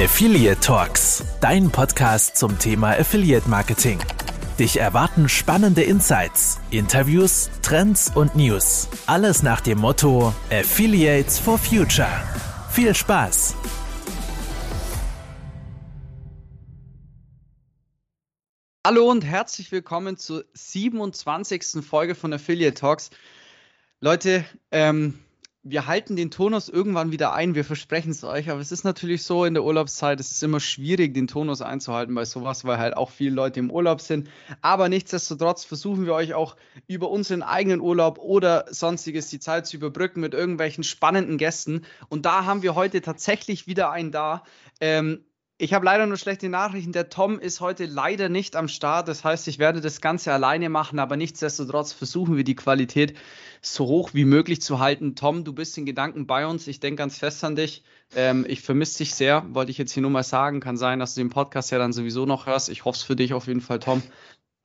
Affiliate Talks, dein Podcast zum Thema Affiliate Marketing. Dich erwarten spannende Insights, Interviews, Trends und News. Alles nach dem Motto Affiliates for Future. Viel Spaß! Hallo und herzlich willkommen zur 27. Folge von Affiliate Talks. Leute, ähm, wir halten den Tonus irgendwann wieder ein, wir versprechen es euch, aber es ist natürlich so in der Urlaubszeit, es ist immer schwierig, den Tonus einzuhalten bei sowas, weil halt auch viele Leute im Urlaub sind. Aber nichtsdestotrotz versuchen wir euch auch über unseren eigenen Urlaub oder sonstiges die Zeit zu überbrücken mit irgendwelchen spannenden Gästen. Und da haben wir heute tatsächlich wieder einen da. Ähm, ich habe leider nur schlechte Nachrichten. Der Tom ist heute leider nicht am Start. Das heißt, ich werde das Ganze alleine machen, aber nichtsdestotrotz versuchen wir die Qualität so hoch wie möglich zu halten. Tom, du bist in Gedanken bei uns. Ich denke ganz fest an dich. Ähm, ich vermisse dich sehr, wollte ich jetzt hier nur mal sagen. Kann sein, dass du den Podcast ja dann sowieso noch hörst. Ich hoffe es für dich auf jeden Fall, Tom.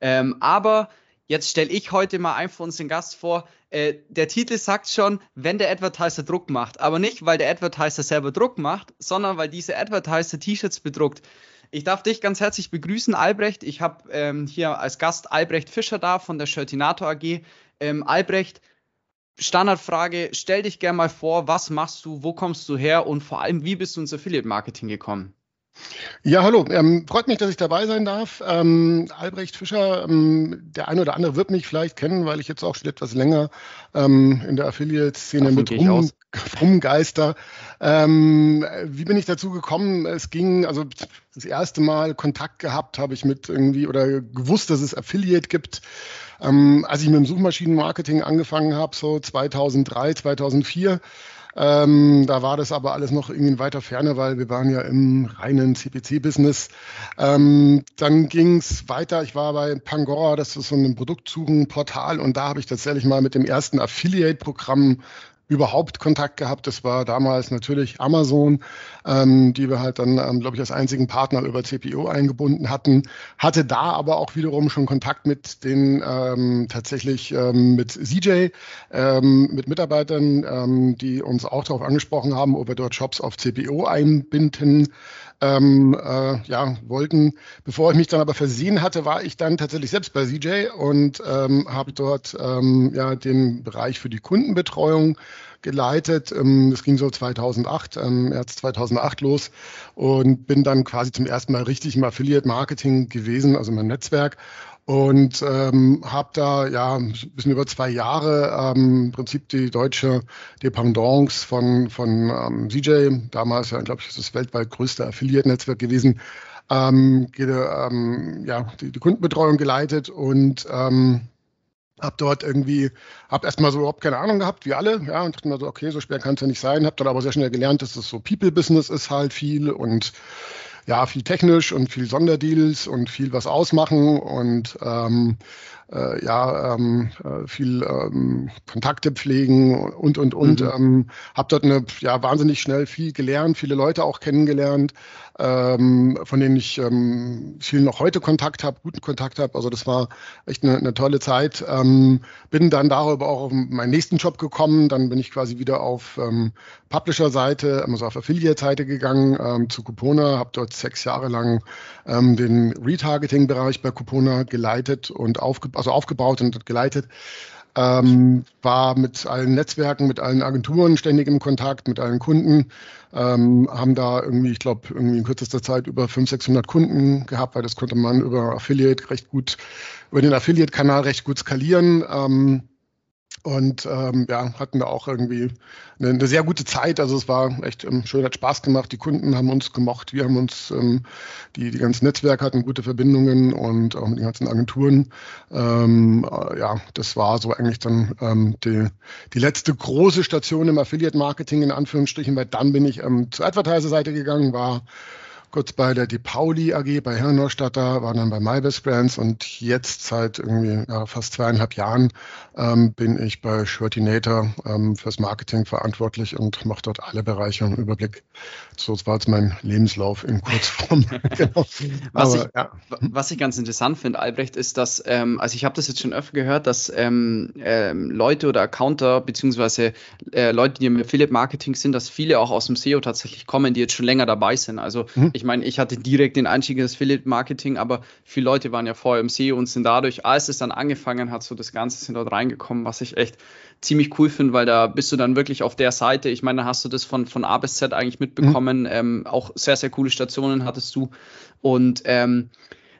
Ähm, aber Jetzt stelle ich heute mal einfach uns den Gast vor. Äh, der Titel sagt schon, wenn der Advertiser Druck macht. Aber nicht, weil der Advertiser selber Druck macht, sondern weil dieser Advertiser T-Shirts bedruckt. Ich darf dich ganz herzlich begrüßen, Albrecht. Ich habe ähm, hier als Gast Albrecht Fischer da von der Shirtinator AG. Ähm, Albrecht, Standardfrage, stell dich gerne mal vor, was machst du, wo kommst du her und vor allem, wie bist du ins Affiliate Marketing gekommen? Ja, hallo. Ähm, freut mich, dass ich dabei sein darf. Ähm, Albrecht Fischer, ähm, der eine oder andere wird mich vielleicht kennen, weil ich jetzt auch schon etwas länger ähm, in der Affiliate-Szene mit rum, rumgeister. Ähm, wie bin ich dazu gekommen? Es ging, also das erste Mal Kontakt gehabt habe ich mit irgendwie oder gewusst, dass es Affiliate gibt. Ähm, als ich mit dem Suchmaschinenmarketing angefangen habe, so 2003, 2004, ähm, da war das aber alles noch irgendwie in weiter Ferne, weil wir waren ja im reinen CPC-Business. Ähm, dann ging es weiter. Ich war bei Pangora, das ist so ein Produktsuchenportal und da habe ich tatsächlich mal mit dem ersten Affiliate-Programm überhaupt Kontakt gehabt. Das war damals natürlich Amazon, ähm, die wir halt dann, ähm, glaube ich, als einzigen Partner über CPO eingebunden hatten. Hatte da aber auch wiederum schon Kontakt mit den ähm, tatsächlich ähm, mit CJ, ähm, mit Mitarbeitern, ähm, die uns auch darauf angesprochen haben, ob wir dort Shops auf CPO einbinden ähm, äh, ja, wollten. Bevor ich mich dann aber versehen hatte, war ich dann tatsächlich selbst bei CJ und ähm, habe dort ähm, ja, den Bereich für die Kundenbetreuung geleitet. Ähm, das ging so 2008, ähm, März 2008 los und bin dann quasi zum ersten Mal richtig im Affiliate Marketing gewesen, also im Netzwerk und ähm, habe da ja ein bisschen über zwei Jahre ähm, im Prinzip die deutsche Dependance von, von ähm, CJ, damals ja, glaube ich, ist das weltweit größte Affiliate-Netzwerk gewesen, ähm, ähm, ja, die, die Kundenbetreuung geleitet und ähm, habe dort irgendwie, habe erstmal so überhaupt keine Ahnung gehabt, wie alle, ja, und dachte mir so, okay, so schwer kann es ja nicht sein, habe dann aber sehr schnell gelernt, dass es so People-Business ist halt viel und ja, viel technisch und viel Sonderdeals und viel was ausmachen und ähm, äh, ja, ähm, äh, viel ähm, Kontakte pflegen und, und, und. Mhm. Ähm, habe dort eine, ja, wahnsinnig schnell viel gelernt, viele Leute auch kennengelernt, ähm, von denen ich ähm, viel noch heute Kontakt habe, guten Kontakt habe. Also das war echt eine, eine tolle Zeit. Ähm, bin dann darüber auch auf meinen nächsten Job gekommen. Dann bin ich quasi wieder auf ähm, Publisher-Seite, also auf Affiliate-Seite gegangen ähm, zu Coupona, habe dort sechs Jahre lang ähm, den Retargeting-Bereich bei Coupona geleitet und aufgebaut also aufgebaut und geleitet. Ähm, war mit allen Netzwerken, mit allen Agenturen ständig im Kontakt, mit allen Kunden, ähm, haben da irgendwie, ich glaube, irgendwie in kürzester Zeit über 500, 600 Kunden gehabt, weil das konnte man über Affiliate recht gut, über den Affiliate-Kanal recht gut skalieren. Ähm, und ähm, ja, hatten da auch irgendwie eine, eine, sehr gute Zeit. Also es war echt ähm, schön, hat Spaß gemacht. Die Kunden haben uns gemocht, wir haben uns, ähm, die, die ganzen Netzwerke hatten gute Verbindungen und auch mit den ganzen Agenturen. Ähm, äh, ja, das war so eigentlich dann ähm, die, die letzte große Station im Affiliate-Marketing in Anführungsstrichen, weil dann bin ich ähm, zur Advertiser-Seite gegangen, war kurz bei der Di Pauli AG, bei Herrenstatter, war dann bei MyBest Brands und jetzt seit irgendwie ja, fast zweieinhalb Jahren ähm, bin ich bei Shirtinator ähm, fürs Marketing verantwortlich und mache dort alle Bereiche im Überblick. So das war jetzt mein Lebenslauf in Kurzform. genau. was, Aber, ich, ja. was ich ganz interessant finde, Albrecht, ist, dass, ähm, also ich habe das jetzt schon öfter gehört, dass ähm, ähm, Leute oder Accounter beziehungsweise äh, Leute, die im Affiliate-Marketing sind, dass viele auch aus dem SEO tatsächlich kommen, die jetzt schon länger dabei sind. Also mhm. ich meine, ich hatte direkt den Einstieg ins Affiliate-Marketing, aber viele Leute waren ja vorher im SEO und sind dadurch, als es dann angefangen hat, so das Ganze sind dort reingekommen, was ich echt ziemlich cool finde, weil da bist du dann wirklich auf der Seite. Ich meine, da hast du das von, von A bis Z eigentlich mitbekommen. Mhm. Ähm, auch sehr, sehr coole Stationen hattest du. Und ähm,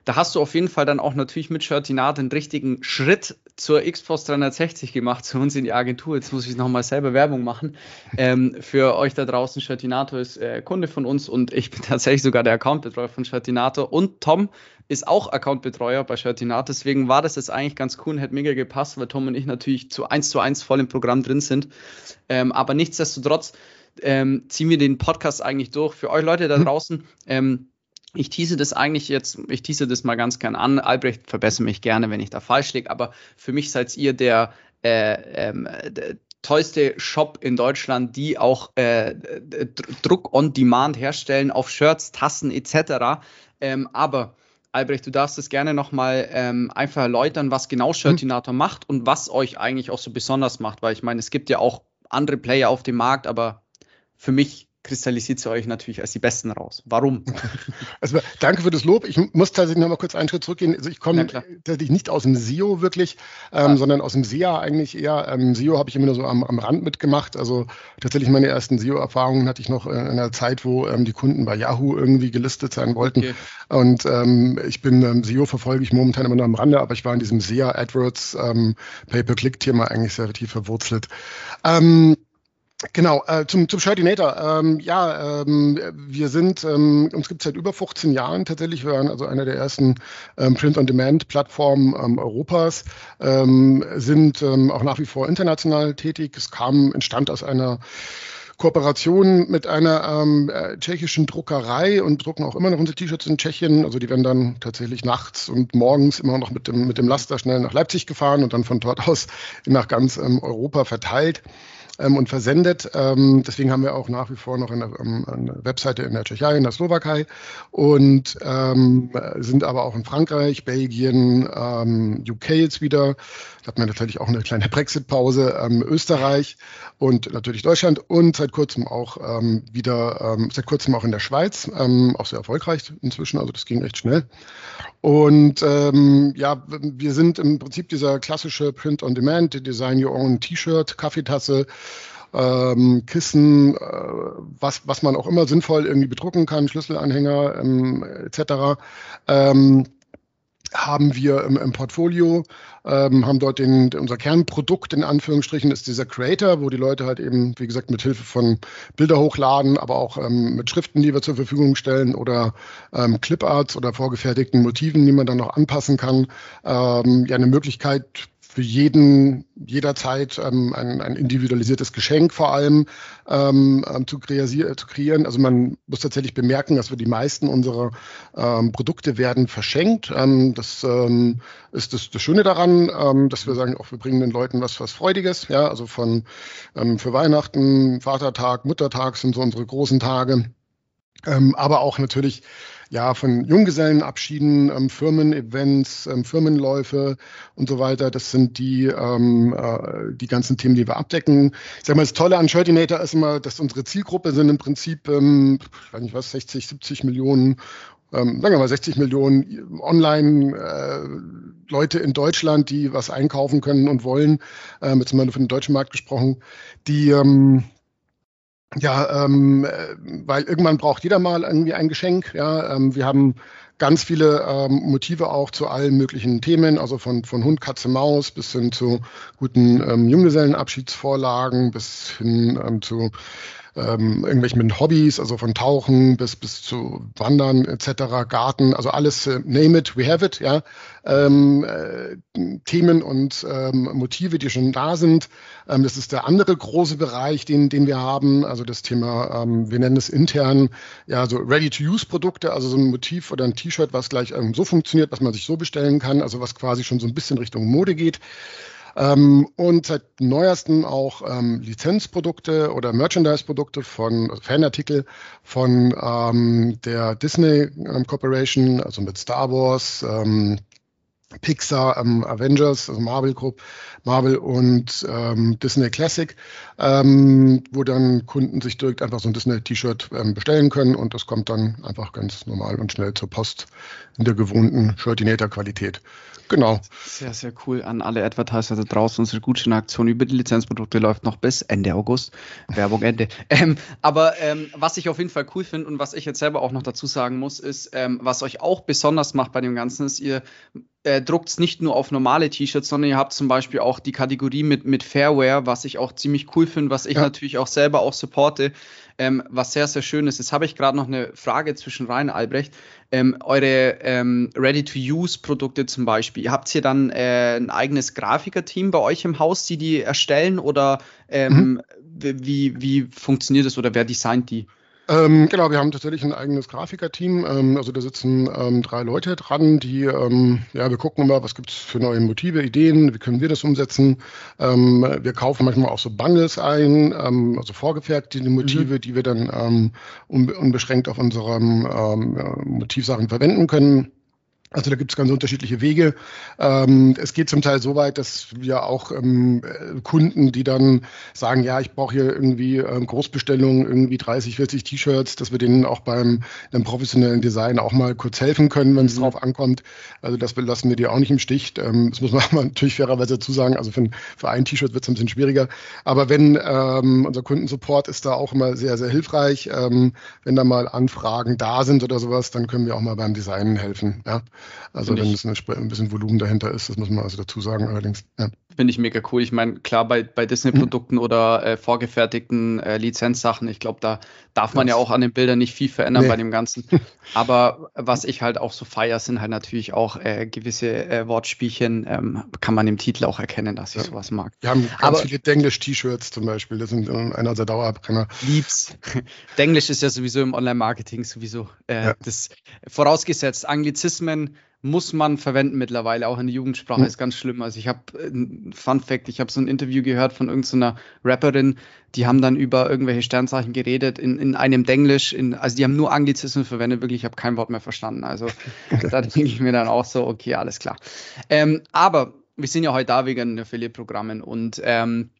da hast du auf jeden Fall dann auch natürlich mit Shirtinat den richtigen Schritt zur Xbox 360 gemacht, zu uns in die Agentur. Jetzt muss ich nochmal selber Werbung machen. Ähm, für euch da draußen, Shirtinato ist äh, Kunde von uns und ich bin tatsächlich sogar der Accountbetreuer von Shirtinato und Tom ist auch Accountbetreuer bei Shirtinato. Deswegen war das jetzt eigentlich ganz cool und hätte mega gepasst, weil Tom und ich natürlich zu eins zu eins voll im Programm drin sind. Ähm, aber nichtsdestotrotz ähm, ziehen wir den Podcast eigentlich durch. Für euch Leute da mhm. draußen, ähm, ich tease das eigentlich jetzt, ich tease das mal ganz gern an. Albrecht, verbessere mich gerne, wenn ich da falsch liege, aber für mich seid ihr der, äh, ähm, der tollste Shop in Deutschland, die auch äh, Druck on Demand herstellen auf Shirts, Tassen etc. Ähm, aber Albrecht, du darfst es gerne nochmal ähm, einfach erläutern, was genau hm. Shirtinator mhm. macht und was euch eigentlich auch so besonders macht, weil ich meine, es gibt ja auch andere Player auf dem Markt, aber für mich kristallisiert sie euch natürlich als die Besten raus. Warum? Also danke für das Lob. Ich muss tatsächlich noch mal kurz einen Schritt zurückgehen. Also ich komme tatsächlich nicht aus dem SEO wirklich, ähm, ah. sondern aus dem SEA eigentlich eher. Ähm, SEO habe ich immer nur so am, am Rand mitgemacht. Also tatsächlich meine ersten SEO-Erfahrungen hatte ich noch in einer Zeit, wo ähm, die Kunden bei Yahoo irgendwie gelistet sein wollten. Okay. Und ähm, ich bin ähm, SEO verfolge ich momentan immer nur am Rande, aber ich war in diesem SEA AdWords ähm, Pay-per-Click-Thema eigentlich sehr tief verwurzelt. Ähm, Genau, äh, zum, zum Shirtinator. Ähm, ja, ähm, wir sind, ähm, uns gibt es seit über 15 Jahren tatsächlich. Wir waren also einer der ersten ähm, Print-on-Demand-Plattformen ähm, Europas, ähm, sind ähm, auch nach wie vor international tätig. Es kam, entstand aus einer Kooperation mit einer ähm, äh, tschechischen Druckerei und drucken auch immer noch unsere T-Shirts in Tschechien. Also die werden dann tatsächlich nachts und morgens immer noch mit dem, mit dem Laster schnell nach Leipzig gefahren und dann von dort aus nach ganz ähm, Europa verteilt ähm, und versendet. Ähm, deswegen haben wir auch nach wie vor noch eine, ähm, eine Webseite in der Tschechei, in der Slowakei und ähm, sind aber auch in Frankreich, Belgien, ähm, UK jetzt wieder. Da hat man natürlich auch eine kleine Brexit-Pause, ähm, Österreich und natürlich Deutschland und seit kurzem auch ähm, wieder, ähm, seit kurzem auch in der Schweiz, ähm, auch sehr erfolgreich inzwischen, also das ging echt schnell. Und ähm, ja, wir sind im Prinzip dieser klassische Print-on-Demand, Design Your Own T-Shirt, Kaffeetasse, ähm, Kissen, äh, was, was man auch immer sinnvoll irgendwie bedrucken kann, Schlüsselanhänger ähm, etc. Ähm, haben wir im, im Portfolio, ähm, haben dort den, unser Kernprodukt in Anführungsstrichen ist dieser Creator, wo die Leute halt eben, wie gesagt, mit Hilfe von Bilder hochladen, aber auch ähm, mit Schriften, die wir zur Verfügung stellen oder ähm, Cliparts oder vorgefertigten Motiven, die man dann noch anpassen kann, ähm, ja eine Möglichkeit für jeden jederzeit ähm, ein, ein individualisiertes Geschenk vor allem ähm, ähm zu, kreieren, zu kreieren. Also man muss tatsächlich bemerken, dass wir die meisten unserer ähm, Produkte werden verschenkt. Ähm, das ähm, ist das, das Schöne daran, ähm, dass wir sagen, auch wir bringen den Leuten was, was Freudiges. Ja, also von ähm, für Weihnachten, Vatertag, Muttertag sind so unsere großen Tage. Ähm, aber auch natürlich ja, von Junggesellenabschieden, ähm, Firmen-Events, ähm, Firmenläufe und so weiter. Das sind die, ähm, äh, die ganzen Themen, die wir abdecken. Ich sag mal, das Tolle an Shirtinator ist immer, dass unsere Zielgruppe sind im Prinzip, ähm, ich weiß nicht was, 60, 70 Millionen ähm, sagen wir mal 60 Millionen Online-Leute äh, in Deutschland, die was einkaufen können und wollen, äh, jetzt mal für den deutschen Markt gesprochen, die ähm, ja, ähm, äh, weil irgendwann braucht jeder mal irgendwie ein Geschenk. Ja, ähm, wir haben ganz viele ähm, Motive auch zu allen möglichen Themen, also von, von Hund, Katze, Maus bis hin zu guten ähm, Junggesellenabschiedsvorlagen, bis hin ähm, zu ähm, irgendwelchen Hobbys, also von Tauchen bis, bis zu Wandern etc., Garten, also alles, äh, name it, we have it, ja. Ähm, äh, Themen und ähm, Motive, die schon da sind. Ähm, das ist der andere große Bereich, den, den wir haben, also das Thema, ähm, wir nennen es intern, ja, so Ready-to-Use-Produkte, also so ein Motiv oder ein T-Shirt, was gleich ähm, so funktioniert, was man sich so bestellen kann, also was quasi schon so ein bisschen Richtung Mode geht. Ähm, und seit neuestem auch ähm, Lizenzprodukte oder Merchandise-Produkte von also Fanartikel von ähm, der Disney ähm, Corporation, also mit Star Wars, ähm, Pixar, ähm, Avengers, also Marvel Group, Marvel und ähm, Disney Classic, ähm, wo dann Kunden sich direkt einfach so ein Disney-T-Shirt ähm, bestellen können und das kommt dann einfach ganz normal und schnell zur Post in der gewohnten Shirtinator-Qualität. Genau. Sehr, sehr cool an alle Advertiser da draußen. Unsere Gutscheinaktion über die Lizenzprodukte läuft noch bis Ende August. Werbung Ende. Ähm, aber ähm, was ich auf jeden Fall cool finde und was ich jetzt selber auch noch dazu sagen muss, ist, ähm, was euch auch besonders macht bei dem Ganzen, ist, ihr äh, druckt es nicht nur auf normale T-Shirts, sondern ihr habt zum Beispiel auch die Kategorie mit, mit Fairwear, was ich auch ziemlich cool finde, was ich ja. natürlich auch selber auch supporte, ähm, was sehr, sehr schön ist. Jetzt habe ich gerade noch eine Frage zwischen rein, Albrecht. Ähm, eure ähm, Ready-to-Use-Produkte zum Beispiel, habt ihr dann äh, ein eigenes Grafiker-Team bei euch im Haus, die die erstellen oder ähm, mhm. wie, wie funktioniert das oder wer designt die? Ähm, genau, wir haben tatsächlich ein eigenes Grafikerteam. Ähm, also da sitzen ähm, drei Leute dran, die, ähm, ja, wir gucken immer, was gibt es für neue Motive, Ideen, wie können wir das umsetzen. Ähm, wir kaufen manchmal auch so Bundles ein, ähm, also vorgefertigte Motive, mhm. die wir dann unbeschränkt auf unserem Motivsachen verwenden können. Also da gibt es ganz unterschiedliche Wege. Ähm, es geht zum Teil so weit, dass wir auch ähm, Kunden, die dann sagen, ja, ich brauche hier irgendwie ähm, Großbestellungen, irgendwie 30, 40 T-Shirts, dass wir denen auch beim einem professionellen Design auch mal kurz helfen können, wenn es mhm. drauf ankommt. Also das lassen wir die auch nicht im Stich. Ähm, das muss man natürlich fairerweise dazu sagen. Also für, für ein T-Shirt wird es ein bisschen schwieriger. Aber wenn ähm, unser Kundensupport ist da auch immer sehr, sehr hilfreich. Ähm, wenn da mal Anfragen da sind oder sowas, dann können wir auch mal beim Design helfen. Ja. Also wenn es ein bisschen Volumen dahinter ist, das muss man also dazu sagen allerdings. Ja. Finde ich mega cool. Ich meine, klar, bei, bei Disney-Produkten mhm. oder äh, vorgefertigten äh, Lizenzsachen, ich glaube, da darf man das ja auch an den Bildern nicht viel verändern nee. bei dem Ganzen. Aber was ich halt auch so feier, sind halt natürlich auch äh, gewisse äh, Wortspielchen. Ähm, kann man im Titel auch erkennen, dass ich ja. sowas mag. Wir haben ganz Aber, viele Denglisch-T-Shirts zum Beispiel. Das sind äh, einer unserer Dauerbrenner. Liebs. Denglisch ist ja sowieso im Online-Marketing sowieso äh, ja. das vorausgesetzt. Anglizismen muss man verwenden mittlerweile, auch in der Jugendsprache mhm. ist ganz schlimm. Also ich habe, äh, Fun Fact, ich habe so ein Interview gehört von irgendeiner Rapperin, die haben dann über irgendwelche Sternzeichen geredet in, in einem Denglisch, in, also die haben nur Anglizismen verwendet, wirklich, ich habe kein Wort mehr verstanden. Also da denke ich mir dann auch so, okay, alles klar. Ähm, aber wir sind ja heute da wegen Affiliate-Programmen und ähm,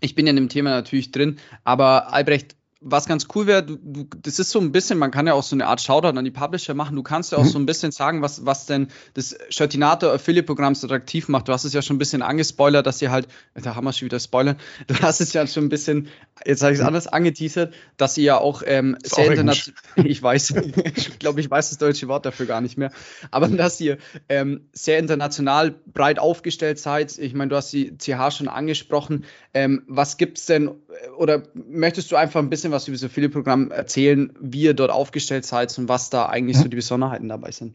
ich bin ja in dem Thema natürlich drin, aber Albrecht, was ganz cool wäre, du, du, das ist so ein bisschen, man kann ja auch so eine Art Shoutout an die Publisher machen. Du kannst ja auch mhm. so ein bisschen sagen, was, was denn das Shirtinator Affiliate Programm so attraktiv macht. Du hast es ja schon ein bisschen angespoilert, dass ihr halt, da haben wir schon wieder spoilern, du hast es ja schon ein bisschen, jetzt habe ich es anders angeteasert, dass ihr ja auch ähm, sehr international, ich weiß, ich glaube, ich weiß das deutsche Wort dafür gar nicht mehr, aber dass ihr ähm, sehr international breit aufgestellt seid. Ich meine, du hast die CH schon angesprochen. Ähm, was gibt's denn, oder möchtest du einfach ein bisschen bisschen was über das Affiliate-Programm erzählen, wie ihr dort aufgestellt seid und was da eigentlich so die Besonderheiten dabei sind?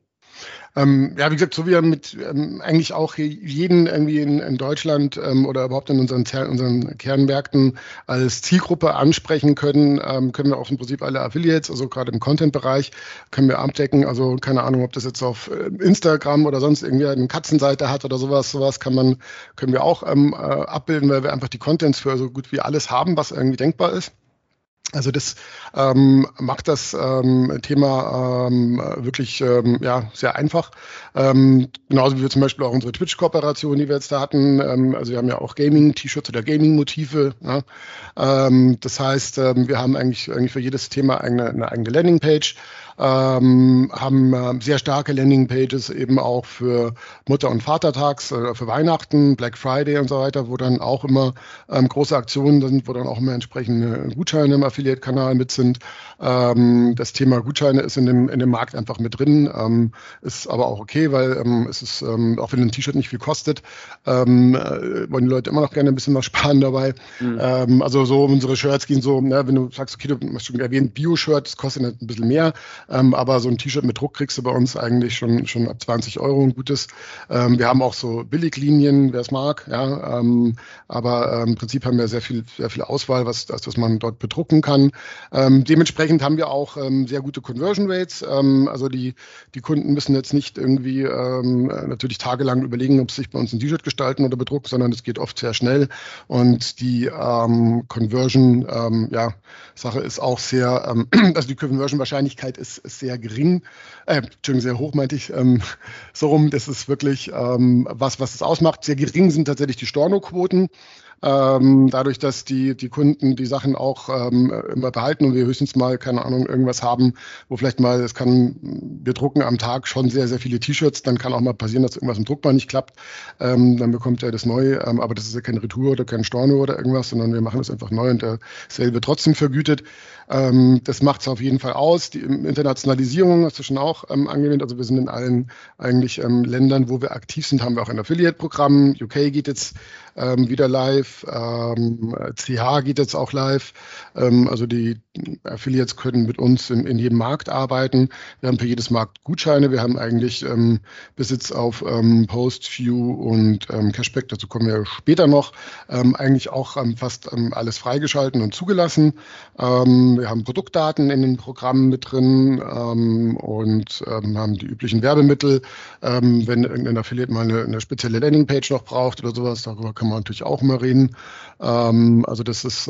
Ähm, ja, wie gesagt, so wie wir mit ähm, eigentlich auch jeden irgendwie in, in Deutschland ähm, oder überhaupt in unseren, unseren Kernmärkten als Zielgruppe ansprechen können, ähm, können wir auch im Prinzip alle Affiliates, also gerade im Content-Bereich, können wir abdecken. Also keine Ahnung, ob das jetzt auf äh, Instagram oder sonst irgendwie eine Katzenseite hat oder sowas, sowas kann man, können wir auch ähm, äh, abbilden, weil wir einfach die Contents für so gut wie alles haben, was irgendwie denkbar ist. Also das ähm, macht das ähm, Thema ähm, wirklich ähm, ja, sehr einfach. Ähm, genauso wie wir zum Beispiel auch unsere Twitch-Kooperation, die wir jetzt da hatten. Ähm, also wir haben ja auch Gaming-T-Shirts oder Gaming-Motive. Ja. Ähm, das heißt, ähm, wir haben eigentlich, eigentlich für jedes Thema eine, eine eigene Landingpage. Ähm, haben äh, sehr starke Landingpages eben auch für Mutter- und Vatertags, äh, für Weihnachten, Black Friday und so weiter, wo dann auch immer ähm, große Aktionen sind, wo dann auch immer entsprechende Gutscheine im Affiliate-Kanal mit sind. Ähm, das Thema Gutscheine ist in dem, in dem Markt einfach mit drin, ähm, ist aber auch okay, weil ähm, es ist, ähm, auch wenn ein T-Shirt nicht viel kostet, ähm, äh, wollen die Leute immer noch gerne ein bisschen was sparen dabei. Mhm. Ähm, also so unsere Shirts gehen so, ne, wenn du sagst, okay, du hast schon erwähnt, Bio-Shirt, das kostet ein bisschen mehr, ähm, aber so ein T-Shirt mit Druck kriegst du bei uns eigentlich schon, schon ab 20 Euro ein gutes. Ähm, wir haben auch so Billiglinien, wer es mag, ja, ähm, aber ähm, im Prinzip haben wir sehr viel, sehr viel Auswahl, was, das, was man dort bedrucken kann. Ähm, dementsprechend haben wir auch ähm, sehr gute Conversion Rates. Also die, die Kunden müssen jetzt nicht irgendwie natürlich tagelang überlegen, ob sie sich bei uns ein T-Shirt gestalten oder bedrucken, sondern es geht oft sehr schnell. Und die Conversion, ja, Sache ist auch sehr, also die Conversion-Wahrscheinlichkeit ist, ist, sehr gering, äh, Entschuldigung, sehr hoch meinte ich, ähm, so rum, das ist wirklich ähm, was, was es ausmacht. Sehr gering sind tatsächlich die Storno-Quoten. Ähm, dadurch, dass die, die Kunden die Sachen auch ähm, immer behalten und wir höchstens mal, keine Ahnung, irgendwas haben, wo vielleicht mal, es kann, wir drucken am Tag schon sehr, sehr viele T-Shirts, dann kann auch mal passieren, dass irgendwas im Druckband nicht klappt. Ähm, dann bekommt er das neu, ähm, aber das ist ja keine Retour oder kein Storno oder irgendwas, sondern wir machen es einfach neu und der Sale trotzdem vergütet. Ähm, das macht es auf jeden Fall aus. Die Internationalisierung hast du schon auch ähm, angewendet. Also wir sind in allen eigentlich ähm, Ländern, wo wir aktiv sind, haben wir auch ein Affiliate-Programm. UK geht jetzt ähm, wieder live, ähm, CH geht jetzt auch live. Ähm, also die Affiliates können mit uns in, in, jedem Markt arbeiten. Wir haben für jedes Markt Gutscheine. Wir haben eigentlich ähm, Besitz auf ähm, Post, View und ähm, Cashback. Dazu kommen wir später noch. Ähm, eigentlich auch ähm, fast ähm, alles freigeschalten und zugelassen. Wir haben Produktdaten in den Programmen mit drin und haben die üblichen Werbemittel. Wenn irgendein Affiliate mal eine, eine spezielle Landingpage noch braucht oder sowas, darüber kann man natürlich auch mal reden. Also das ist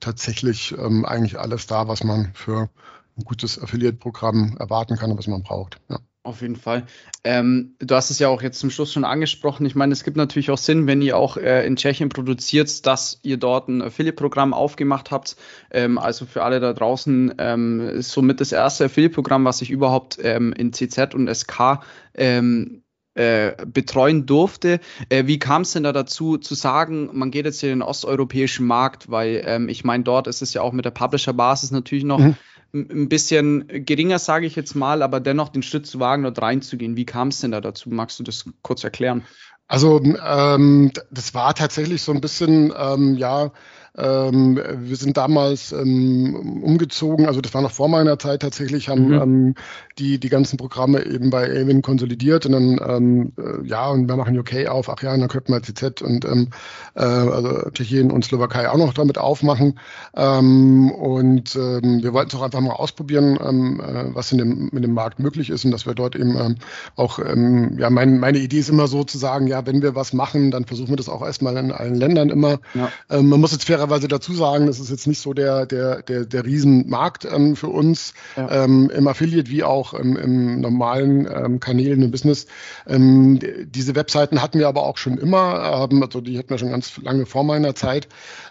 tatsächlich eigentlich alles da, was man für ein gutes Affiliate-Programm erwarten kann und was man braucht. Ja. Auf jeden Fall. Ähm, du hast es ja auch jetzt zum Schluss schon angesprochen. Ich meine, es gibt natürlich auch Sinn, wenn ihr auch äh, in Tschechien produziert, dass ihr dort ein Affiliate-Programm aufgemacht habt. Ähm, also für alle da draußen ähm, ist somit das erste Affiliate-Programm, was ich überhaupt ähm, in CZ und SK ähm, äh, betreuen durfte. Äh, wie kam es denn da dazu, zu sagen, man geht jetzt in den osteuropäischen Markt, weil ähm, ich meine, dort ist es ja auch mit der Publisher-Basis natürlich noch mhm ein bisschen geringer, sage ich jetzt mal, aber dennoch den Schritt zu wagen, dort reinzugehen. Wie kam es denn da dazu? Magst du das kurz erklären? Also ähm, das war tatsächlich so ein bisschen, ähm, ja, ähm, wir sind damals ähm, umgezogen, also das war noch vor meiner Zeit tatsächlich, haben mhm. ähm, die, die ganzen Programme eben bei Avin konsolidiert und dann, ähm, äh, ja, und wir machen UK auf, ach ja, dann könnten wir CZ und ähm, äh, also Tschechien und Slowakei auch noch damit aufmachen. Ähm, und ähm, wir wollten es auch einfach mal ausprobieren, ähm, äh, was in dem, in dem Markt möglich ist und dass wir dort eben ähm, auch, ähm, ja, mein, meine Idee ist immer so zu sagen, ja, wenn wir was machen, dann versuchen wir das auch erstmal in allen Ländern immer. Ja. Ähm, man muss jetzt fairer fairerweise dazu sagen, das ist jetzt nicht so der, der, der, der Riesenmarkt ähm, für uns ja. ähm, im Affiliate wie auch im, im normalen ähm, Kanälen im Business. Ähm, diese Webseiten hatten wir aber auch schon immer, ähm, also die hatten wir schon ganz lange vor meiner Zeit,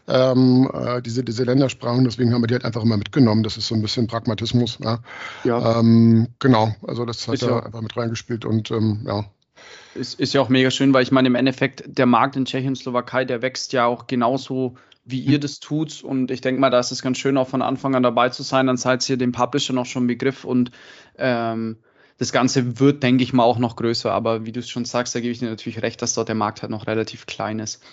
ähm, äh, diese, diese Ländersprachen, deswegen haben wir die halt einfach immer mitgenommen. Das ist so ein bisschen Pragmatismus. Ja. ja. genau, also das hat da einfach mit reingespielt und ja. Ist, ist ja auch mega schön, weil ich meine, im Endeffekt, der Markt in Tschechien und Slowakei, der wächst ja auch genauso wie ihr das tut. Und ich denke mal, da ist es ganz schön, auch von Anfang an dabei zu sein. Dann seid ihr dem Publisher noch schon Begriff und ähm, das Ganze wird, denke ich mal, auch noch größer. Aber wie du es schon sagst, da gebe ich dir natürlich recht, dass dort der Markt halt noch relativ klein ist.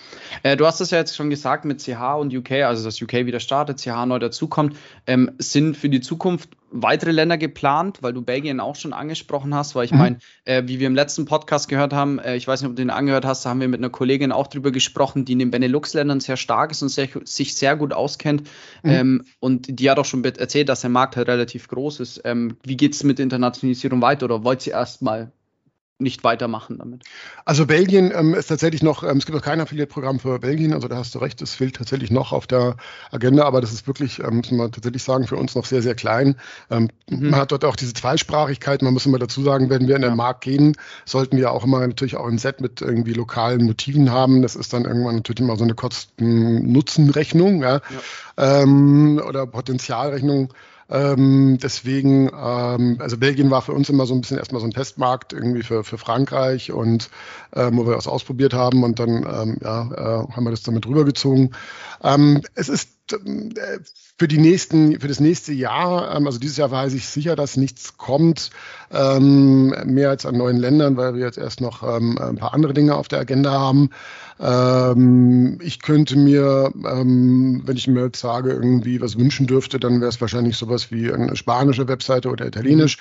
Äh, du hast es ja jetzt schon gesagt mit CH und UK, also dass UK wieder startet, CH neu dazukommt. Ähm, sind für die Zukunft weitere Länder geplant, weil du Belgien auch schon angesprochen hast, weil ich mhm. meine, äh, wie wir im letzten Podcast gehört haben, äh, ich weiß nicht, ob du den angehört hast, da haben wir mit einer Kollegin auch drüber gesprochen, die in den Benelux-Ländern sehr stark ist und sehr, sich sehr gut auskennt. Mhm. Ähm, und die hat auch schon erzählt, dass der Markt halt relativ groß ist. Ähm, wie geht es mit der Internationalisierung weiter oder wollt ihr erstmal nicht weitermachen damit. Also Belgien ähm, ist tatsächlich noch, ähm, es gibt noch kein Affiliate-Programm für Belgien, also da hast du recht, es fehlt tatsächlich noch auf der Agenda, aber das ist wirklich, ähm, muss man tatsächlich sagen, für uns noch sehr, sehr klein. Ähm, mhm. Man hat dort auch diese Zweisprachigkeit, man muss immer dazu sagen, wenn wir in den ja. Markt gehen, sollten wir auch immer natürlich auch ein Set mit irgendwie lokalen Motiven haben. Das ist dann irgendwann natürlich immer so eine Kosten-Nutzen-Rechnung. Ja. ja. ähm, oder Potenzialrechnung. Ähm, deswegen, ähm, also Belgien war für uns immer so ein bisschen erstmal so ein Testmarkt irgendwie für, für Frankreich und ähm, wo wir das ausprobiert haben und dann ähm, ja, äh, haben wir das damit rübergezogen. Ähm, es ist äh, für die nächsten, für das nächste Jahr, ähm, also dieses Jahr weiß ich sicher, dass nichts kommt, ähm, mehr als an neuen Ländern, weil wir jetzt erst noch ähm, ein paar andere Dinge auf der Agenda haben. ich könnte mir, wenn ich mir jetzt sage, irgendwie was wünschen dürfte, dann wäre es wahrscheinlich sowas wie eine spanische Webseite oder italienisch.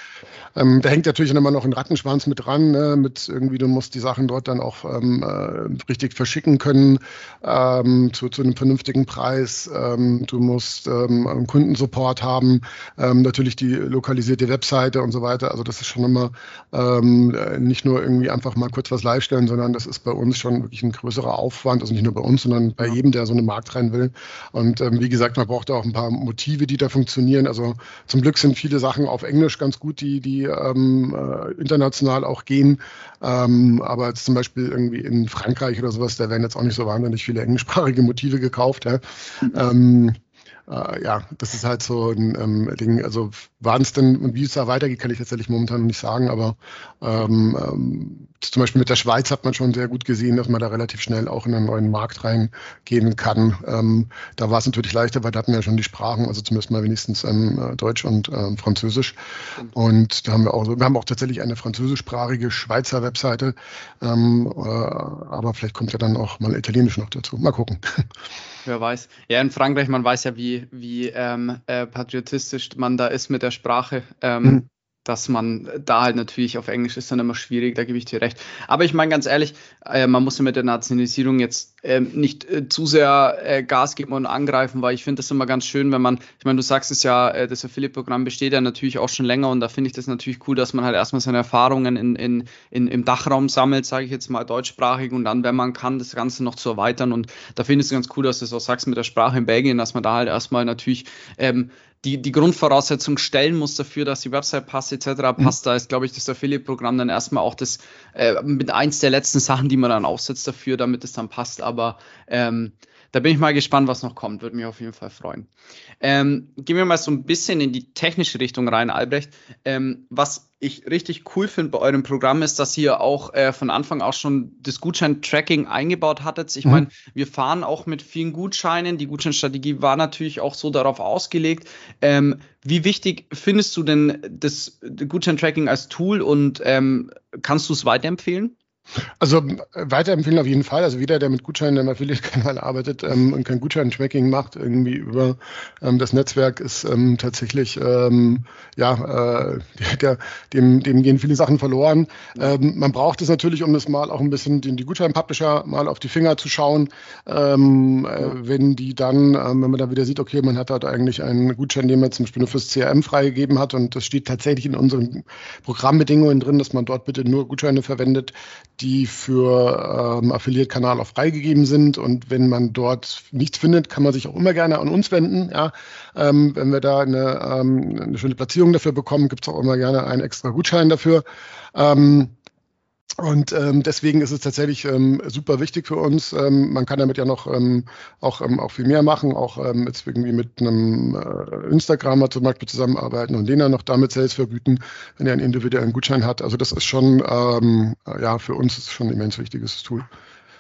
da hängt natürlich immer noch ein Rattenschwanz mit dran, ne, mit irgendwie, du musst die Sachen dort dann auch äh, richtig verschicken können zu, zu einem vernünftigen Preis. du musst ähm, Kundensupport haben, ähm, natürlich die lokalisierte Webseite und so weiter. Also das ist schon immer ähm, nicht nur irgendwie einfach mal kurz was live stellen, sondern das ist bei uns schon wirklich ein größerer Aufwand. Also nicht nur bei uns, sondern bei jedem, der so eine Markt rein will. Und ähm, wie gesagt, man braucht auch ein paar Motive, die da funktionieren. Also zum Glück sind viele Sachen auf Englisch ganz gut, die, die ähm, äh, international auch gehen. Ähm, aber jetzt zum Beispiel irgendwie in Frankreich oder sowas, da werden jetzt auch nicht so wahnsinnig viele englischsprachige Motive gekauft. Ja. Mhm. Ähm, äh, ja, das ist halt so ein ähm, Ding. Also wann es denn und wie es da weitergeht, kann ich tatsächlich momentan noch nicht sagen, aber ähm, ähm, zum Beispiel mit der Schweiz hat man schon sehr gut gesehen, dass man da relativ schnell auch in einen neuen Markt reingehen kann. Ähm, da war es natürlich leichter, weil da hatten wir ja schon die Sprachen, also zumindest mal wenigstens ähm, Deutsch und ähm, Französisch. Und da haben wir auch, wir haben auch tatsächlich eine französischsprachige Schweizer Webseite, ähm, äh, aber vielleicht kommt ja dann auch mal Italienisch noch dazu. Mal gucken. Wer weiß. Ja, in Frankreich, man weiß ja, wie, wie ähm, äh, patriotistisch man da ist mit der Sprache. Ähm, mhm dass man da halt natürlich auf Englisch ist dann immer schwierig, da gebe ich dir recht. Aber ich meine ganz ehrlich, äh, man muss ja mit der Nationalisierung jetzt äh, nicht äh, zu sehr äh, Gas geben und angreifen, weil ich finde das immer ganz schön, wenn man, ich meine, du sagst es ja, äh, das Affiliate-Programm besteht ja natürlich auch schon länger und da finde ich das natürlich cool, dass man halt erstmal seine Erfahrungen in, in, in, im Dachraum sammelt, sage ich jetzt mal deutschsprachig und dann, wenn man kann, das Ganze noch zu erweitern und da finde ich es ganz cool, dass du es auch sagst mit der Sprache in Belgien, dass man da halt erstmal natürlich ähm, die, die Grundvoraussetzung stellen muss dafür, dass die Website passt, etc. Mhm. passt. Da ist, glaube ich, das Affiliate-Programm dann erstmal auch das äh, mit eins der letzten Sachen, die man dann aufsetzt dafür, damit es dann passt. Aber ähm, da bin ich mal gespannt, was noch kommt. Würde mich auf jeden Fall freuen. Ähm, gehen wir mal so ein bisschen in die technische Richtung rein, Albrecht. Ähm, was ich richtig cool finde bei eurem Programm ist, dass ihr auch äh, von Anfang auch schon das Gutschein-Tracking eingebaut hattet. Ich mhm. meine, wir fahren auch mit vielen Gutscheinen. Die Gutscheinstrategie war natürlich auch so darauf ausgelegt. Ähm, wie wichtig findest du denn das Gutschein-Tracking als Tool und ähm, kannst du es weiterempfehlen? Also äh, weiterempfehlen auf jeden Fall. Also jeder, der mit Gutscheinen im Affiliate-Kanal arbeitet ähm, und kein Gutschein-Tracking macht, irgendwie über ähm, das Netzwerk, ist ähm, tatsächlich, ähm, ja, äh, der, dem, dem gehen viele Sachen verloren. Ähm, man braucht es natürlich, um das mal auch ein bisschen den, die Gutschein-Publisher mal auf die Finger zu schauen. Ähm, äh, wenn die dann, wenn man da wieder sieht, okay, man hat dort eigentlich einen Gutschein, den man zum Beispiel nur fürs CRM freigegeben hat und das steht tatsächlich in unseren Programmbedingungen drin, dass man dort bitte nur Gutscheine verwendet, die für ähm, Affiliate-Kanal auch freigegeben sind. Und wenn man dort nichts findet, kann man sich auch immer gerne an uns wenden. Ja? Ähm, wenn wir da eine, ähm, eine schöne Platzierung dafür bekommen, gibt es auch immer gerne einen extra Gutschein dafür. Ähm, und ähm, deswegen ist es tatsächlich ähm, super wichtig für uns. Ähm, man kann damit ja noch ähm, auch, ähm, auch viel mehr machen, auch ähm, jetzt irgendwie mit einem äh, Instagramer zum Beispiel zusammenarbeiten und den dann noch damit Sales vergüten, wenn er einen individuellen Gutschein hat. Also das ist schon, ähm, ja, für uns ist schon ein immens wichtiges Tool.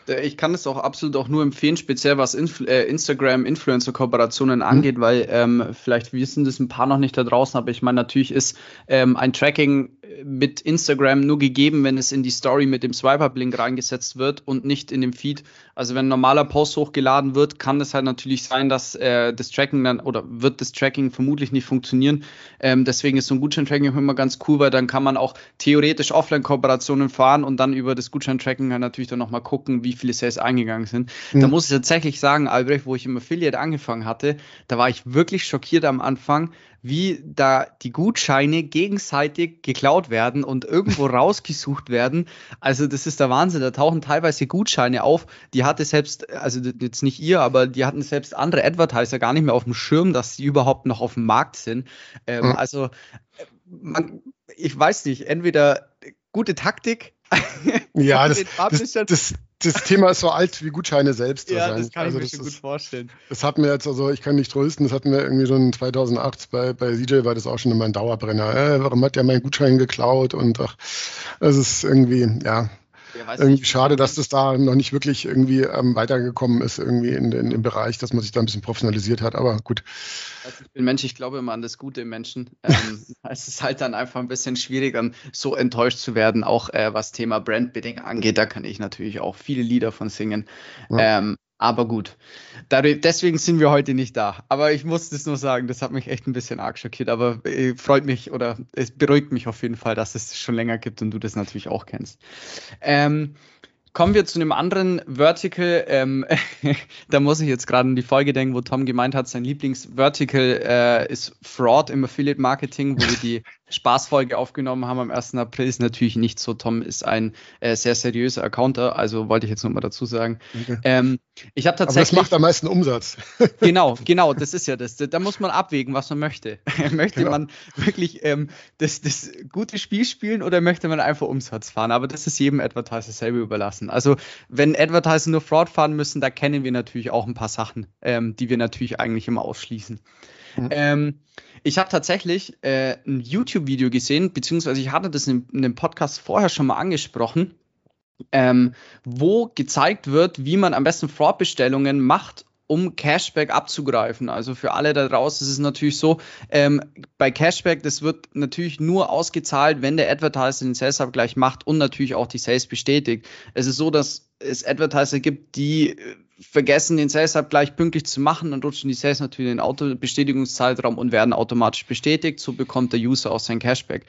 Äh, ich kann es auch absolut auch nur empfehlen, speziell was Inf äh, Instagram-Influencer-Kooperationen angeht, mhm. weil ähm, vielleicht wissen das ein paar noch nicht da draußen, aber ich meine, natürlich ist ähm, ein Tracking mit Instagram nur gegeben, wenn es in die Story mit dem Swipe-Up-Link reingesetzt wird und nicht in dem Feed. Also wenn ein normaler Post hochgeladen wird, kann es halt natürlich sein, dass äh, das Tracking dann oder wird das Tracking vermutlich nicht funktionieren. Ähm, deswegen ist so ein Gutschein-Tracking immer ganz cool, weil dann kann man auch theoretisch Offline-Kooperationen fahren und dann über das Gutschein-Tracking halt natürlich dann nochmal gucken, wie viele Sales eingegangen sind. Mhm. Da muss ich tatsächlich sagen, Albrecht, wo ich im Affiliate angefangen hatte, da war ich wirklich schockiert am Anfang, wie da die Gutscheine gegenseitig geklaut werden und irgendwo rausgesucht werden. Also das ist der Wahnsinn. Da tauchen teilweise Gutscheine auf, die hatte selbst, also jetzt nicht ihr, aber die hatten selbst andere Advertiser gar nicht mehr auf dem Schirm, dass sie überhaupt noch auf dem Markt sind. Ähm, mhm. Also man, ich weiß nicht, entweder gute Taktik ja, das, das, das, das, Thema ist so alt wie Gutscheine selbst. Ja, das kann also ich mir schon gut vorstellen. Das hatten wir jetzt, also ich kann nicht trösten, das hatten wir irgendwie schon 2008 bei, bei CJ war das auch schon immer ein Dauerbrenner. Äh, warum hat der meinen Gutschein geklaut? Und ach, es ist irgendwie, ja, irgendwie schade, dass das da noch nicht wirklich irgendwie ähm, weitergekommen ist, irgendwie in, in, dem Bereich, dass man sich da ein bisschen professionalisiert hat. Aber gut. Also ich bin Mensch, ich glaube immer an das Gute im Menschen. Ähm, es ist halt dann einfach ein bisschen schwieriger, so enttäuscht zu werden, auch äh, was Thema Brandbidding angeht. Da kann ich natürlich auch viele Lieder von singen. Ja. Ähm, aber gut, Dadurch, deswegen sind wir heute nicht da. Aber ich muss das nur sagen, das hat mich echt ein bisschen arg schockiert. Aber äh, freut mich oder es beruhigt mich auf jeden Fall, dass es schon länger gibt und du das natürlich auch kennst. Ähm, Kommen wir zu einem anderen Vertical. Ähm, da muss ich jetzt gerade an die Folge denken, wo Tom gemeint hat, sein Lieblingsvertical äh, ist Fraud im Affiliate Marketing, wo wir die Spaßfolge aufgenommen haben am 1. April. Ist natürlich nicht so. Tom ist ein äh, sehr seriöser Accounter, also wollte ich jetzt nochmal dazu sagen. Okay. Ähm, ich habe tatsächlich. Aber das macht am meisten Umsatz. genau, genau, das ist ja das. Da muss man abwägen, was man möchte. möchte genau. man wirklich ähm, das, das gute Spiel spielen oder möchte man einfach Umsatz fahren? Aber das ist jedem Advertiser selber überlassen. Also, wenn Advertiser nur Fraud fahren müssen, da kennen wir natürlich auch ein paar Sachen, ähm, die wir natürlich eigentlich immer ausschließen. Mhm. Ich habe tatsächlich äh, ein YouTube-Video gesehen, beziehungsweise ich hatte das in, in dem Podcast vorher schon mal angesprochen, ähm, wo gezeigt wird, wie man am besten Fraud-Bestellungen macht, um Cashback abzugreifen. Also für alle da draußen ist es natürlich so, ähm, bei Cashback, das wird natürlich nur ausgezahlt, wenn der Advertiser den Sales-Abgleich macht und natürlich auch die Sales bestätigt. Es ist so, dass es Advertiser gibt, die äh, vergessen, den Sales-Abgleich pünktlich zu machen, dann rutschen die Sales natürlich in den Autobestätigungszeitraum und werden automatisch bestätigt. So bekommt der User auch sein Cashback.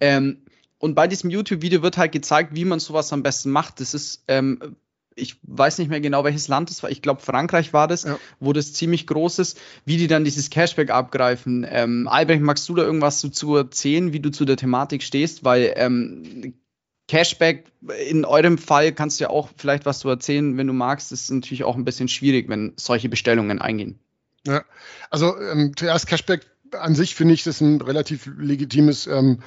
Ähm, und bei diesem YouTube-Video wird halt gezeigt, wie man sowas am besten macht. Das ist, ähm, ich weiß nicht mehr genau, welches Land es war. Ich glaube, Frankreich war das, ja. wo das ziemlich groß ist, wie die dann dieses Cashback abgreifen. Ähm, Albrecht, magst du da irgendwas dazu erzählen, wie du zu der Thematik stehst? Weil ähm, Cashback, in eurem Fall kannst du ja auch vielleicht was zu erzählen, wenn du magst. Das ist natürlich auch ein bisschen schwierig, wenn solche Bestellungen eingehen. Ja, also ähm, zuerst Cashback an sich finde ich das ein relativ legitimes ähm,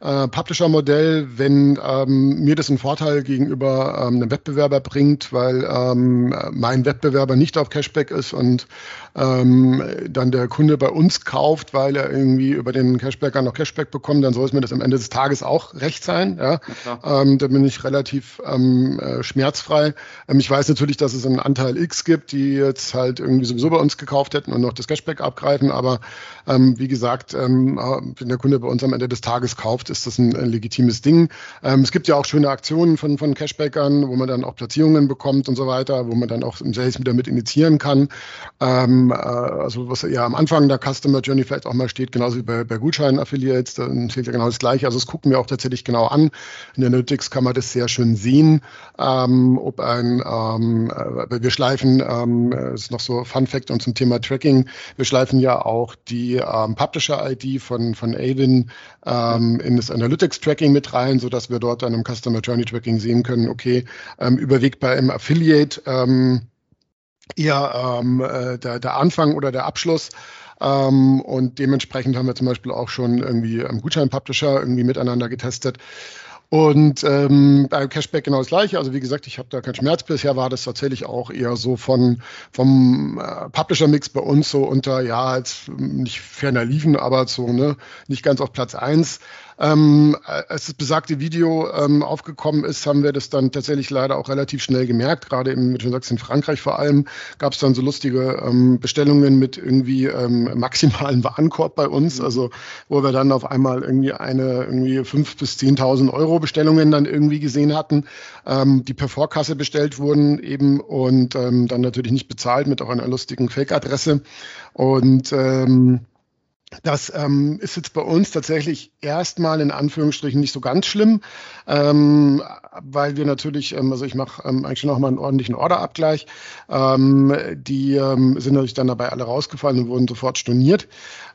äh, Publisher-Modell, wenn ähm, mir das einen Vorteil gegenüber ähm, einem Wettbewerber bringt, weil ähm, mein Wettbewerber nicht auf Cashback ist und ähm, dann der Kunde bei uns kauft, weil er irgendwie über den Cashbacker noch Cashback bekommt, dann soll es mir das am Ende des Tages auch recht sein. Ja? Ähm, da bin ich relativ ähm, äh, schmerzfrei. Ähm, ich weiß natürlich, dass es einen Anteil X gibt, die jetzt halt irgendwie sowieso bei uns gekauft hätten und noch das Cashback abgreifen, aber ähm, wie gesagt, ähm, äh, wenn der Kunde bei uns am Ende des Tages kauft, ist das ein, ein legitimes Ding. Ähm, es gibt ja auch schöne Aktionen von, von Cashbackern, wo man dann auch Platzierungen bekommt und so weiter, wo man dann auch im Sales wieder mit initiieren kann. Ähm, äh, also was ja am Anfang der Customer Journey vielleicht auch mal steht, genauso wie bei, bei Gutschein-Affiliates, dann steht ja genau das Gleiche. Also das gucken wir auch tatsächlich genau an. In der Analytics kann man das sehr schön sehen, ähm, ob ein, ähm, äh, wir schleifen, ähm, ist noch so Fun Fact und zum Thema Tracking, wir schleifen ja auch die ähm, Publisher-ID von, von Avon in das Analytics-Tracking mit rein, sodass wir dort dann im Customer Journey Tracking sehen können, okay, ähm, überwiegt bei einem Affiliate ähm, eher ähm, äh, der, der Anfang oder der Abschluss. Ähm, und dementsprechend haben wir zum Beispiel auch schon irgendwie am Gutschein-Publisher irgendwie miteinander getestet. Und ähm, bei Cashback genau das gleiche. Also wie gesagt, ich habe da keinen Schmerz. Bisher war das tatsächlich auch eher so von vom äh, Publisher-Mix bei uns so unter, ja, jetzt nicht ferner liefen, aber so, ne, nicht ganz auf Platz eins. Ähm, als das besagte Video ähm, aufgekommen ist, haben wir das dann tatsächlich leider auch relativ schnell gemerkt. Gerade im, wie du sagst, in Frankreich vor allem gab es dann so lustige ähm, Bestellungen mit irgendwie ähm, maximalen Warenkorb bei uns. Mhm. Also wo wir dann auf einmal irgendwie eine irgendwie fünf bis zehntausend Euro Bestellungen dann irgendwie gesehen hatten, ähm, die per Vorkasse bestellt wurden eben und ähm, dann natürlich nicht bezahlt mit auch einer lustigen Fake-Adresse. Und ähm, das ähm, ist jetzt bei uns tatsächlich erstmal in Anführungsstrichen nicht so ganz schlimm, ähm, weil wir natürlich, ähm, also ich mache ähm, eigentlich schon noch mal einen ordentlichen Orderabgleich. Ähm, die ähm, sind natürlich dann dabei alle rausgefallen und wurden sofort storniert.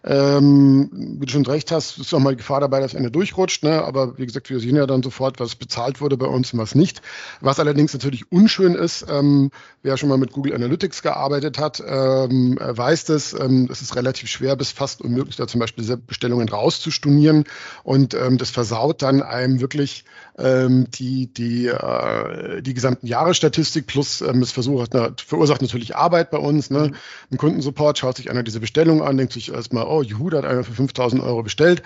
Wie du schon recht hast, ist auch mal Gefahr dabei, dass Ende durchrutscht. Ne? Aber wie gesagt, wir sehen ja dann sofort, was bezahlt wurde bei uns und was nicht. Was allerdings natürlich unschön ist, wer schon mal mit Google Analytics gearbeitet hat, weiß das. Es ist relativ schwer bis fast unmöglich möglich, da zum Beispiel diese Bestellungen rauszustornieren und ähm, das versaut dann einem wirklich ähm, die, die, äh, die gesamten Jahresstatistik plus ähm, es versucht, na, verursacht natürlich Arbeit bei uns. Ne? Mhm. Im Kundensupport schaut sich einer diese Bestellung an, denkt sich erstmal, oh, Juhu, da hat einer für 5000 Euro bestellt.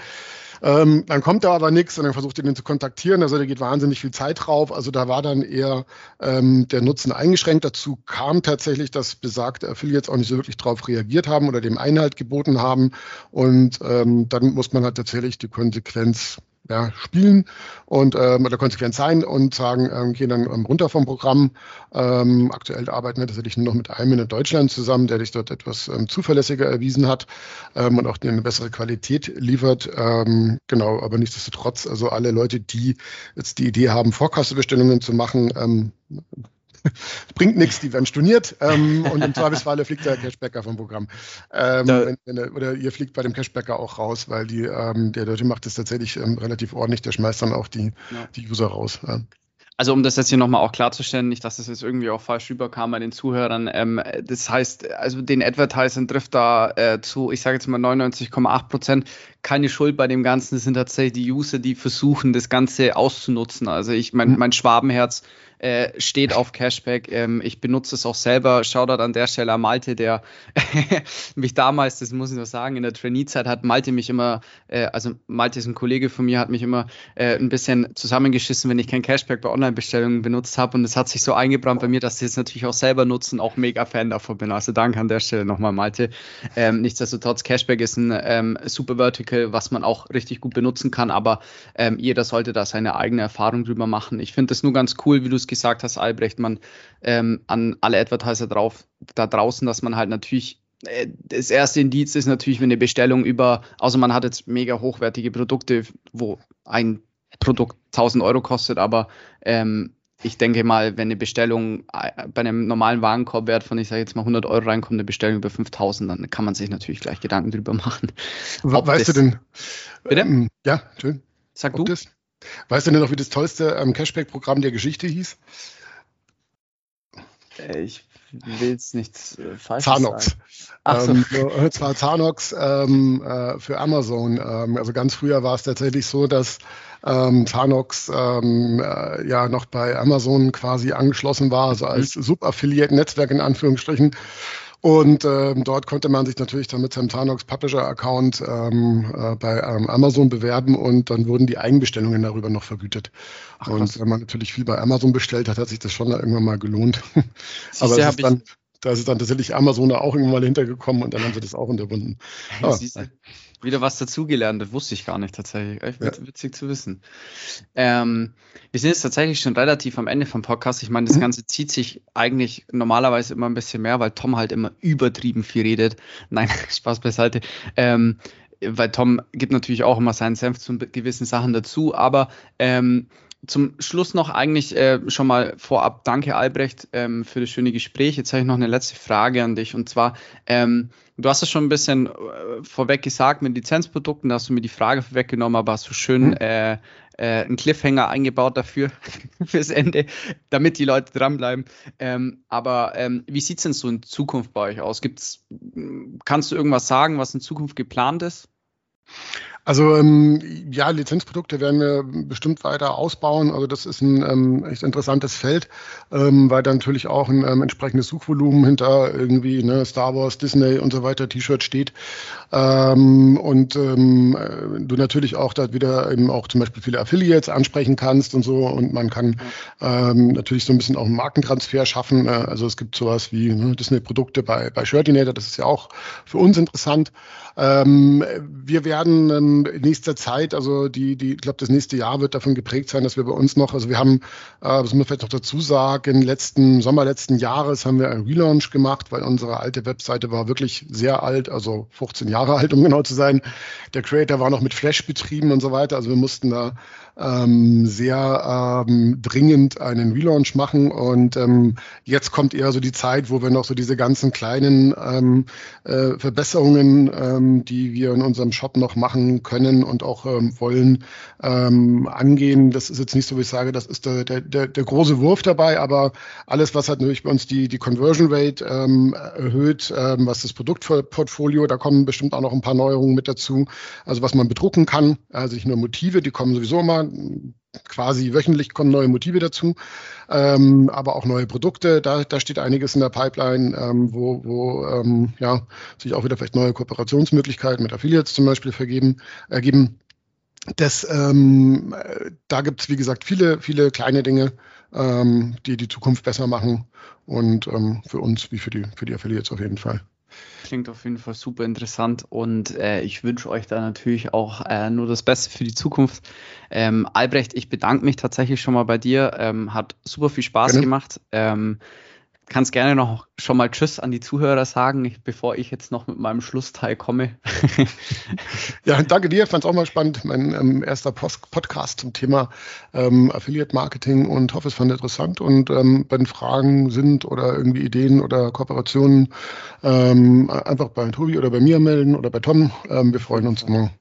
Ähm, dann kommt da aber nichts und dann versucht ihr den zu kontaktieren. Also da geht wahnsinnig viel Zeit drauf. Also da war dann eher ähm, der Nutzen eingeschränkt. Dazu kam tatsächlich, dass besagte Affiliates auch nicht so wirklich darauf reagiert haben oder dem Einhalt geboten haben. Und ähm, dann muss man halt tatsächlich die Konsequenz ja, spielen und ähm, oder konsequent sein und sagen, ähm, gehen dann ähm, runter vom Programm. Ähm, aktuell arbeiten wir tatsächlich nur noch mit einem in Deutschland zusammen, der sich dort etwas ähm, zuverlässiger erwiesen hat ähm, und auch eine bessere Qualität liefert. Ähm, genau, aber nichtsdestotrotz, also alle Leute, die jetzt die Idee haben, Vorkassebestellungen zu machen, ähm, bringt nichts, die werden storniert ähm, und im Zweifelsfalle fliegt der Cashbacker vom Programm. Ähm, wenn, wenn der, oder ihr fliegt bei dem Cashbacker auch raus, weil die, ähm, der Deutsche macht das tatsächlich ähm, relativ ordentlich, der schmeißt dann auch die, ja. die User raus. Ja. Also um das jetzt hier nochmal auch klarzustellen, nicht, dass das jetzt irgendwie auch falsch rüberkam bei den Zuhörern. Ähm, das heißt, also den Advertisern trifft da äh, zu, ich sage jetzt mal 99,8 Prozent keine Schuld bei dem Ganzen. Das sind tatsächlich die User, die versuchen, das Ganze auszunutzen. Also ich, mein, mhm. mein Schwabenherz äh, steht auf Cashback. Ähm, ich benutze es auch selber. Shoutout an der Stelle an Malte, der mich damals, das muss ich noch sagen, in der Trainee-Zeit hat Malte mich immer, äh, also Malte ist ein Kollege von mir, hat mich immer äh, ein bisschen zusammengeschissen, wenn ich kein Cashback bei Online-Bestellungen benutzt habe. Und es hat sich so eingebrannt bei mir, dass ich es natürlich auch selber nutzen, auch mega Fan davon bin. Also danke an der Stelle nochmal, Malte. Ähm, nichtsdestotrotz, Cashback ist ein ähm, super Vertical, was man auch richtig gut benutzen kann, aber ähm, jeder sollte da seine eigene Erfahrung drüber machen. Ich finde es nur ganz cool, wie du es gesagt hast, Albrecht, man ähm, an alle Advertiser drauf, da draußen, dass man halt natürlich äh, das erste Indiz ist natürlich, wenn eine Bestellung über, also man hat jetzt mega hochwertige Produkte, wo ein Produkt 1000 Euro kostet, aber ähm, ich denke mal, wenn eine Bestellung äh, bei einem normalen Warenkorbwert von, ich sage jetzt mal 100 Euro reinkommt, eine Bestellung über 5000, dann kann man sich natürlich gleich Gedanken drüber machen. Weißt du denn? Bitte? Ähm, ja, schön. Sag du. Das, Weißt du denn noch, wie das tollste ähm, Cashback-Programm der Geschichte hieß? Äh, ich will es nichts äh, falsch Zanox. sagen. So. ähm, und zwar Zanox ähm, äh, für Amazon. Ähm, also ganz früher war es tatsächlich so, dass ähm, Zanox ähm, äh, ja noch bei Amazon quasi angeschlossen war, also als mhm. Subaffiliate-Netzwerk in Anführungsstrichen. Und ähm, dort konnte man sich natürlich dann mit seinem Zanox Publisher Account ähm, äh, bei ähm, Amazon bewerben und dann wurden die Eigenbestellungen darüber noch vergütet. Ach, und wenn man natürlich viel bei Amazon bestellt hat, hat sich das schon irgendwann mal gelohnt. Aber es ist dann, da ist dann tatsächlich Amazon da auch irgendwann mal hintergekommen und dann haben sie das auch unterbunden. Aber, wieder was dazugelernt, das wusste ich gar nicht tatsächlich. Echt ja. witzig zu wissen. Ähm, wir sind jetzt tatsächlich schon relativ am Ende vom Podcast. Ich meine, das mhm. Ganze zieht sich eigentlich normalerweise immer ein bisschen mehr, weil Tom halt immer übertrieben viel redet. Nein, Spaß beiseite. Ähm, weil Tom gibt natürlich auch immer seinen Senf zu gewissen Sachen dazu, aber ähm, zum Schluss noch eigentlich äh, schon mal vorab, danke Albrecht ähm, für das schöne Gespräch. Jetzt habe ich noch eine letzte Frage an dich und zwar, ähm, du hast es schon ein bisschen äh, vorweg gesagt mit Lizenzprodukten, da hast du mir die Frage vorweggenommen, aber hast du schön mhm. äh, äh, einen Cliffhanger eingebaut dafür, fürs Ende, damit die Leute dranbleiben. Ähm, aber ähm, wie sieht es denn so in Zukunft bei euch aus? Gibt's, kannst du irgendwas sagen, was in Zukunft geplant ist? Also ähm, ja, Lizenzprodukte werden wir bestimmt weiter ausbauen. Also das ist ein ähm, echt interessantes Feld, ähm, weil da natürlich auch ein ähm, entsprechendes Suchvolumen hinter irgendwie ne, Star Wars, Disney und so weiter T-Shirt steht. Ähm, und ähm, äh, du natürlich auch da wieder eben auch zum Beispiel viele Affiliates ansprechen kannst und so. Und man kann natürlich so ein bisschen auch einen Markentransfer schaffen. Äh, also es gibt sowas wie ne, Disney-Produkte bei, bei Shirtinator. Das ist ja auch für uns interessant. Wir werden in nächster Zeit, also die, die, ich glaube, das nächste Jahr wird davon geprägt sein, dass wir bei uns noch, also wir haben, äh, das muss man vielleicht noch dazu sagen, letzten Sommer letzten Jahres haben wir einen Relaunch gemacht, weil unsere alte Webseite war wirklich sehr alt, also 15 Jahre alt, um genau zu sein. Der Creator war noch mit Flash betrieben und so weiter, also wir mussten da ähm, sehr ähm, dringend einen Relaunch machen. Und ähm, jetzt kommt eher so die Zeit, wo wir noch so diese ganzen kleinen ähm, äh, Verbesserungen, ähm, die wir in unserem Shop noch machen können und auch ähm, wollen ähm, angehen. Das ist jetzt nicht so, wie ich sage, das ist der, der, der, der große Wurf dabei, aber alles, was halt natürlich bei uns die, die Conversion Rate ähm, erhöht, ähm, was das Produktportfolio, da kommen bestimmt auch noch ein paar Neuerungen mit dazu. Also was man bedrucken kann, also nicht nur Motive, die kommen sowieso mal quasi wöchentlich kommen neue Motive dazu, ähm, aber auch neue Produkte. Da, da steht einiges in der Pipeline, ähm, wo, wo ähm, ja, sich auch wieder vielleicht neue Kooperationsmöglichkeiten mit Affiliates zum Beispiel vergeben, ergeben. Das, ähm, da gibt es, wie gesagt, viele, viele kleine Dinge, ähm, die die Zukunft besser machen und ähm, für uns wie für die, für die Affiliates auf jeden Fall. Klingt auf jeden Fall super interessant und äh, ich wünsche euch da natürlich auch äh, nur das Beste für die Zukunft. Ähm, Albrecht, ich bedanke mich tatsächlich schon mal bei dir. Ähm, hat super viel Spaß Gerne. gemacht. Ähm, kannst gerne noch schon mal Tschüss an die Zuhörer sagen, bevor ich jetzt noch mit meinem Schlussteil komme. ja, danke dir, fand es auch mal spannend. Mein ähm, erster Post Podcast zum Thema ähm, Affiliate Marketing und hoffe, es fand interessant. Und ähm, wenn Fragen sind oder irgendwie Ideen oder Kooperationen, ähm, einfach bei Tobi oder bei mir melden oder bei Tom. Ähm, wir freuen uns immer.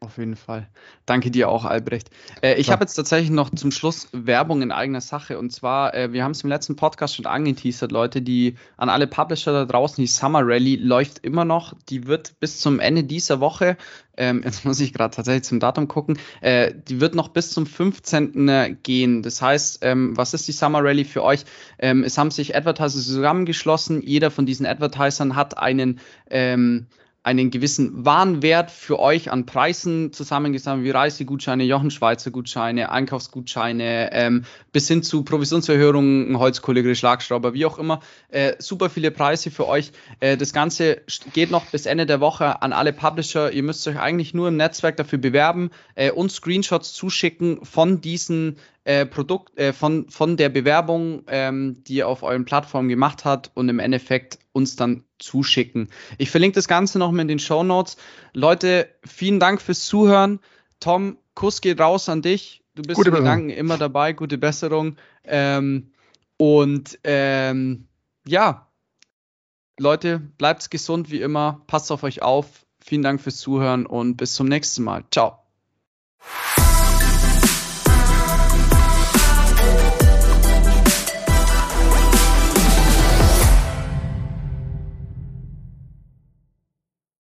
Auf jeden Fall. Danke dir auch, Albrecht. Äh, ich habe jetzt tatsächlich noch zum Schluss Werbung in eigener Sache. Und zwar, äh, wir haben es im letzten Podcast schon angeteasert, Leute, die an alle Publisher da draußen, die Summer Rally läuft immer noch. Die wird bis zum Ende dieser Woche, ähm, jetzt muss ich gerade tatsächlich zum Datum gucken, äh, die wird noch bis zum 15. Äh, gehen. Das heißt, ähm, was ist die Summer Rally für euch? Ähm, es haben sich Advertiser zusammengeschlossen. Jeder von diesen Advertisern hat einen ähm, einen gewissen Warenwert für euch an Preisen zusammengesammelt, wie Reisegutscheine, Jochen Schweizer Gutscheine, Einkaufsgutscheine, ähm, bis hin zu Provisionserhöhungen, Holzkohle, Schlagschrauber, wie auch immer. Äh, super viele Preise für euch. Äh, das Ganze geht noch bis Ende der Woche an alle Publisher. Ihr müsst euch eigentlich nur im Netzwerk dafür bewerben äh, und Screenshots zuschicken von diesen äh, Produkt, äh, von, von der Bewerbung, ähm, die ihr auf euren Plattformen gemacht habt und im Endeffekt uns dann zuschicken. Ich verlinke das Ganze nochmal in den Show Notes. Leute, vielen Dank fürs Zuhören. Tom, Kuss geht raus an dich. Du bist Gute in Gedanken immer dabei. Gute Besserung. Ähm, und ähm, ja, Leute, bleibt gesund wie immer. Passt auf euch auf. Vielen Dank fürs Zuhören und bis zum nächsten Mal. Ciao.